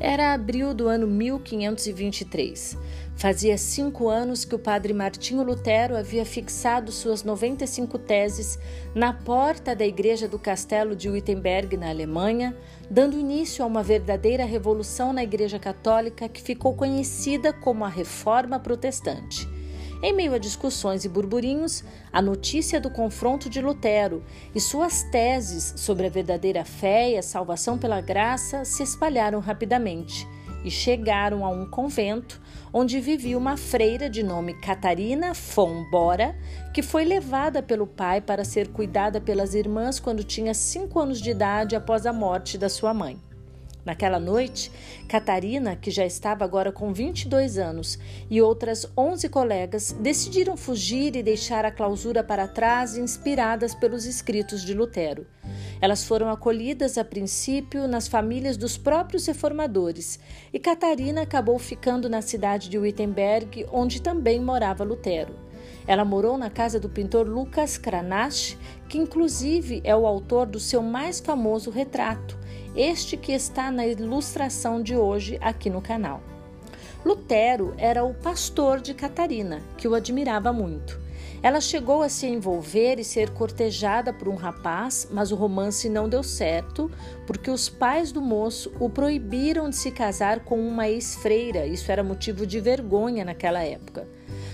Era abril do ano 1523. Fazia cinco anos que o padre Martinho Lutero havia fixado suas 95 teses na porta da igreja do castelo de Wittenberg, na Alemanha, dando início a uma verdadeira revolução na Igreja Católica que ficou conhecida como a Reforma Protestante. Em meio a discussões e burburinhos, a notícia do confronto de Lutero e suas teses sobre a verdadeira fé e a salvação pela graça se espalharam rapidamente e chegaram a um convento onde vivia uma freira de nome Catarina von Bora, que foi levada pelo pai para ser cuidada pelas irmãs quando tinha cinco anos de idade após a morte da sua mãe. Naquela noite, Catarina, que já estava agora com 22 anos, e outras 11 colegas decidiram fugir e deixar a clausura para trás, inspiradas pelos escritos de Lutero. Elas foram acolhidas a princípio nas famílias dos próprios reformadores, e Catarina acabou ficando na cidade de Wittenberg, onde também morava Lutero. Ela morou na casa do pintor Lucas Cranach, que inclusive é o autor do seu mais famoso retrato, este que está na ilustração de hoje aqui no canal. Lutero era o pastor de Catarina, que o admirava muito. Ela chegou a se envolver e ser cortejada por um rapaz, mas o romance não deu certo porque os pais do moço o proibiram de se casar com uma ex-freira. Isso era motivo de vergonha naquela época.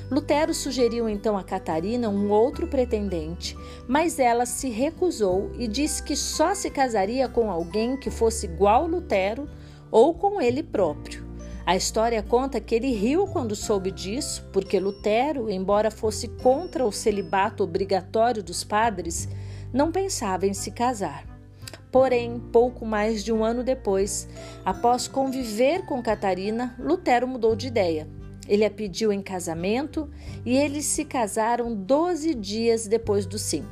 Lutero sugeriu então a Catarina um outro pretendente, mas ela se recusou e disse que só se casaria com alguém que fosse igual Lutero ou com ele próprio. A história conta que ele riu quando soube disso, porque Lutero, embora fosse contra o celibato obrigatório dos padres, não pensava em se casar. Porém, pouco mais de um ano depois, após conviver com Catarina, Lutero mudou de ideia ele a pediu em casamento e eles se casaram 12 dias depois do sim.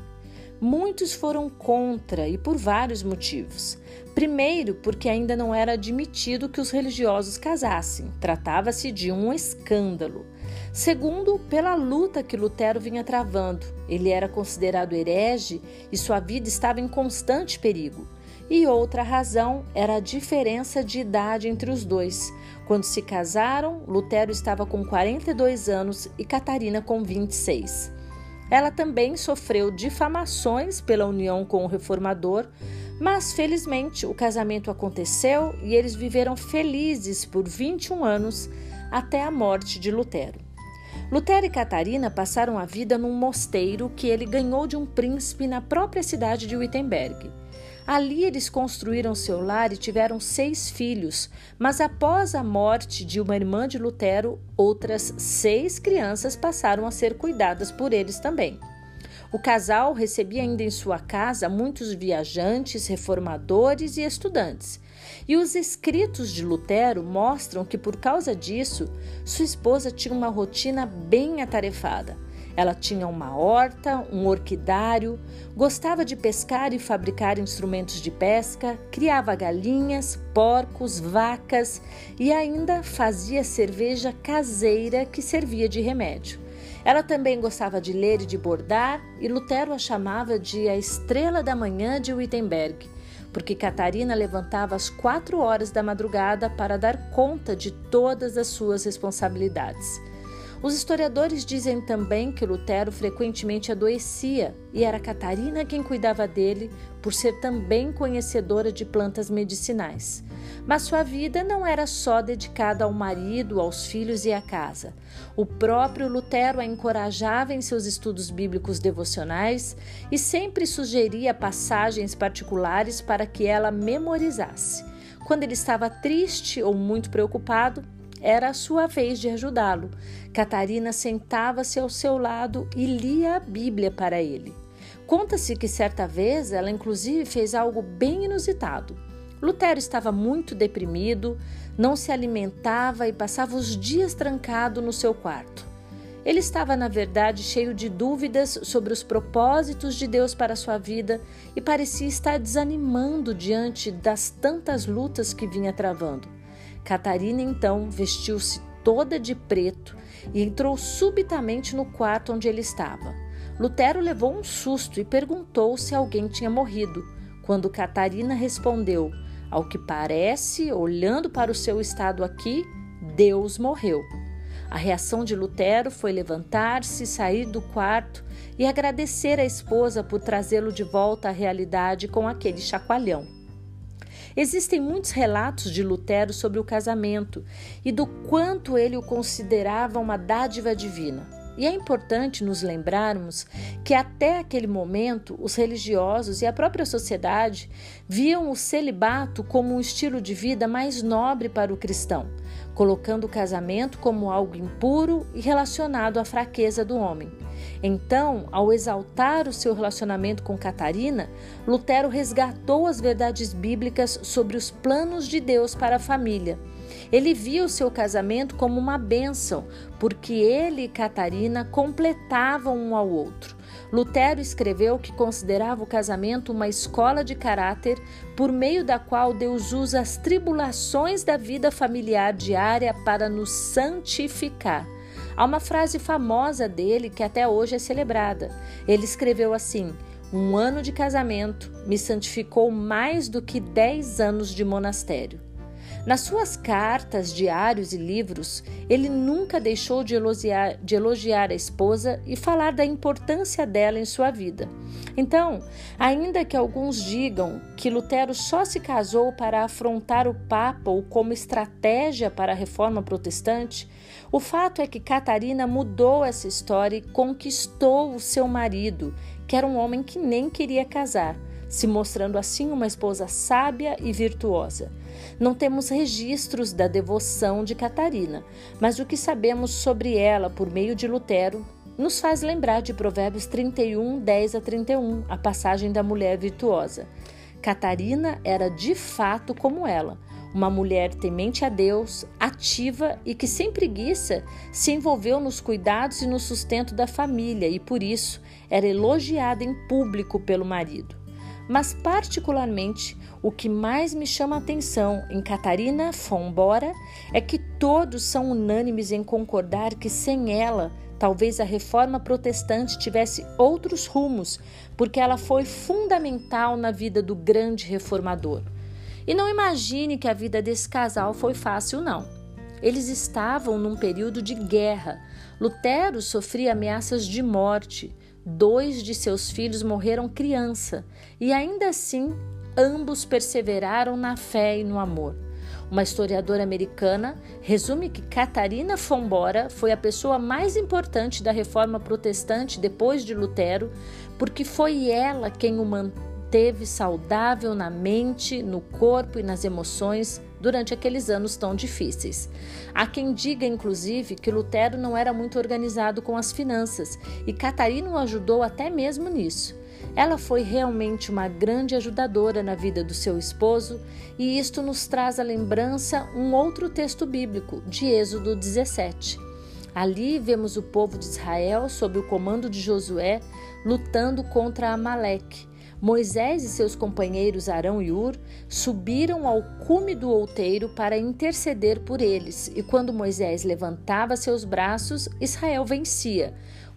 Muitos foram contra e por vários motivos. Primeiro, porque ainda não era admitido que os religiosos casassem, tratava-se de um escândalo. Segundo, pela luta que Lutero vinha travando. Ele era considerado herege e sua vida estava em constante perigo. E outra razão era a diferença de idade entre os dois. Quando se casaram, Lutero estava com 42 anos e Catarina com 26. Ela também sofreu difamações pela união com o reformador, mas felizmente o casamento aconteceu e eles viveram felizes por 21 anos até a morte de Lutero. Lutero e Catarina passaram a vida num mosteiro que ele ganhou de um príncipe na própria cidade de Wittenberg. Ali eles construíram seu lar e tiveram seis filhos, mas após a morte de uma irmã de Lutero, outras seis crianças passaram a ser cuidadas por eles também. O casal recebia ainda em sua casa muitos viajantes, reformadores e estudantes. E os escritos de Lutero mostram que, por causa disso, sua esposa tinha uma rotina bem atarefada. Ela tinha uma horta, um orquidário, gostava de pescar e fabricar instrumentos de pesca, criava galinhas, porcos, vacas e ainda fazia cerveja caseira que servia de remédio. Ela também gostava de ler e de bordar, e Lutero a chamava de a estrela da manhã de Wittenberg, porque Catarina levantava às quatro horas da madrugada para dar conta de todas as suas responsabilidades. Os historiadores dizem também que Lutero frequentemente adoecia e era Catarina quem cuidava dele, por ser também conhecedora de plantas medicinais. Mas sua vida não era só dedicada ao marido, aos filhos e à casa. O próprio Lutero a encorajava em seus estudos bíblicos devocionais e sempre sugeria passagens particulares para que ela memorizasse. Quando ele estava triste ou muito preocupado, era a sua vez de ajudá-lo. Catarina sentava-se ao seu lado e lia a Bíblia para ele. Conta-se que certa vez ela, inclusive, fez algo bem inusitado. Lutero estava muito deprimido, não se alimentava e passava os dias trancado no seu quarto. Ele estava, na verdade, cheio de dúvidas sobre os propósitos de Deus para sua vida e parecia estar desanimando diante das tantas lutas que vinha travando. Catarina então vestiu-se toda de preto e entrou subitamente no quarto onde ele estava. Lutero levou um susto e perguntou se alguém tinha morrido. Quando Catarina respondeu: Ao que parece, olhando para o seu estado aqui, Deus morreu. A reação de Lutero foi levantar-se, sair do quarto e agradecer à esposa por trazê-lo de volta à realidade com aquele chacoalhão. Existem muitos relatos de Lutero sobre o casamento e do quanto ele o considerava uma dádiva divina. E é importante nos lembrarmos que até aquele momento os religiosos e a própria sociedade viam o celibato como um estilo de vida mais nobre para o cristão, colocando o casamento como algo impuro e relacionado à fraqueza do homem. Então, ao exaltar o seu relacionamento com Catarina, Lutero resgatou as verdades bíblicas sobre os planos de Deus para a família. Ele via o seu casamento como uma bênção, porque ele e Catarina completavam um ao outro. Lutero escreveu que considerava o casamento uma escola de caráter por meio da qual Deus usa as tribulações da vida familiar diária para nos santificar. Há uma frase famosa dele que até hoje é celebrada. Ele escreveu assim: Um ano de casamento me santificou mais do que dez anos de monastério. Nas suas cartas, diários e livros, ele nunca deixou de elogiar, de elogiar a esposa e falar da importância dela em sua vida. Então, ainda que alguns digam que Lutero só se casou para afrontar o Papa ou como estratégia para a reforma protestante, o fato é que Catarina mudou essa história e conquistou o seu marido, que era um homem que nem queria casar se mostrando assim uma esposa sábia e virtuosa. Não temos registros da devoção de Catarina, mas o que sabemos sobre ela por meio de Lutero nos faz lembrar de Provérbios 31, 10 a 31, a passagem da mulher virtuosa. Catarina era de fato como ela, uma mulher temente a Deus, ativa e que, sem preguiça, se envolveu nos cuidados e no sustento da família e, por isso, era elogiada em público pelo marido. Mas, particularmente, o que mais me chama a atenção em Catarina Fombora é que todos são unânimes em concordar que sem ela, talvez a reforma protestante tivesse outros rumos, porque ela foi fundamental na vida do grande reformador. E não imagine que a vida desse casal foi fácil, não. Eles estavam num período de guerra. Lutero sofria ameaças de morte. Dois de seus filhos morreram criança e ainda assim ambos perseveraram na fé e no amor. Uma historiadora americana resume que Catarina Fombora foi a pessoa mais importante da reforma protestante depois de Lutero, porque foi ela quem o manteve saudável na mente, no corpo e nas emoções durante aqueles anos tão difíceis. Há quem diga, inclusive, que Lutero não era muito organizado com as finanças e Catarina o ajudou até mesmo nisso. Ela foi realmente uma grande ajudadora na vida do seu esposo, e isto nos traz à lembrança um outro texto bíblico, de Êxodo 17. Ali vemos o povo de Israel, sob o comando de Josué, lutando contra Amaleque. Moisés e seus companheiros Arão e Ur subiram ao cume do outeiro para interceder por eles, e quando Moisés levantava seus braços, Israel vencia.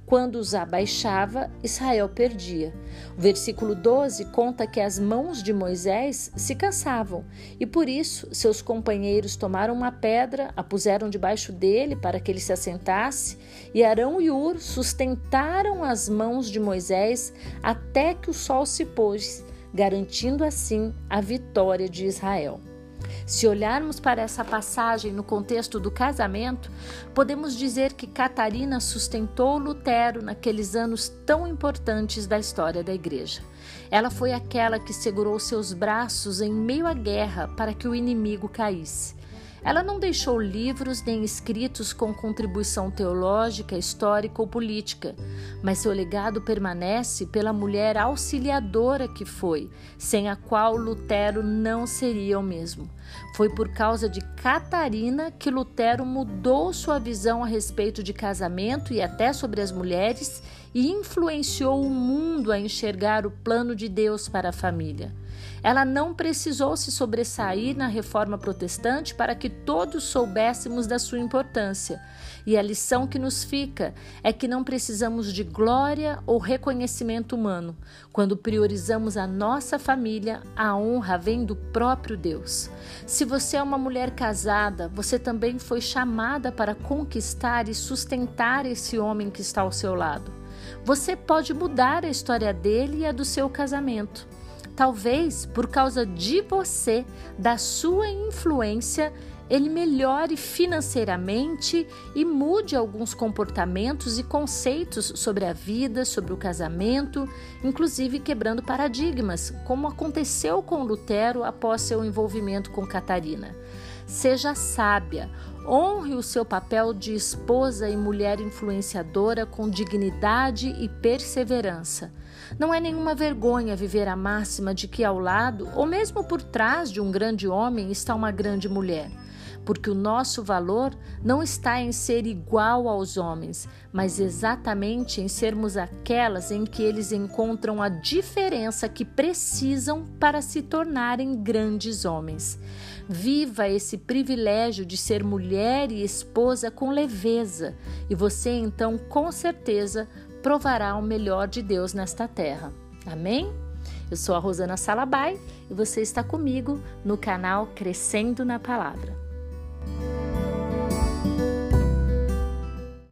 Quando os abaixava, Israel perdia. O versículo 12 conta que as mãos de Moisés se cansavam e por isso seus companheiros tomaram uma pedra, a puseram debaixo dele para que ele se assentasse, e Arão e Ur sustentaram as mãos de Moisés até que o sol se pôs, garantindo assim a vitória de Israel. Se olharmos para essa passagem no contexto do casamento, podemos dizer que Catarina sustentou Lutero naqueles anos tão importantes da história da Igreja. Ela foi aquela que segurou seus braços em meio à guerra para que o inimigo caísse. Ela não deixou livros nem escritos com contribuição teológica, histórica ou política, mas seu legado permanece pela mulher auxiliadora que foi, sem a qual Lutero não seria o mesmo. Foi por causa de Catarina que Lutero mudou sua visão a respeito de casamento e até sobre as mulheres e influenciou o mundo a enxergar o plano de Deus para a família. Ela não precisou se sobressair na reforma protestante para que todos soubéssemos da sua importância. E a lição que nos fica é que não precisamos de glória ou reconhecimento humano. Quando priorizamos a nossa família, a honra vem do próprio Deus. Se você é uma mulher casada, você também foi chamada para conquistar e sustentar esse homem que está ao seu lado. Você pode mudar a história dele e a do seu casamento. Talvez por causa de você, da sua influência, ele melhore financeiramente e mude alguns comportamentos e conceitos sobre a vida, sobre o casamento, inclusive quebrando paradigmas, como aconteceu com Lutero após seu envolvimento com Catarina. Seja sábia, honre o seu papel de esposa e mulher influenciadora com dignidade e perseverança. Não é nenhuma vergonha viver a máxima de que ao lado, ou mesmo por trás de um grande homem, está uma grande mulher porque o nosso valor não está em ser igual aos homens, mas exatamente em sermos aquelas em que eles encontram a diferença que precisam para se tornarem grandes homens. Viva esse privilégio de ser mulher e esposa com leveza, e você então, com certeza, provará o melhor de Deus nesta terra. Amém? Eu sou a Rosana Salabai e você está comigo no canal Crescendo na Palavra.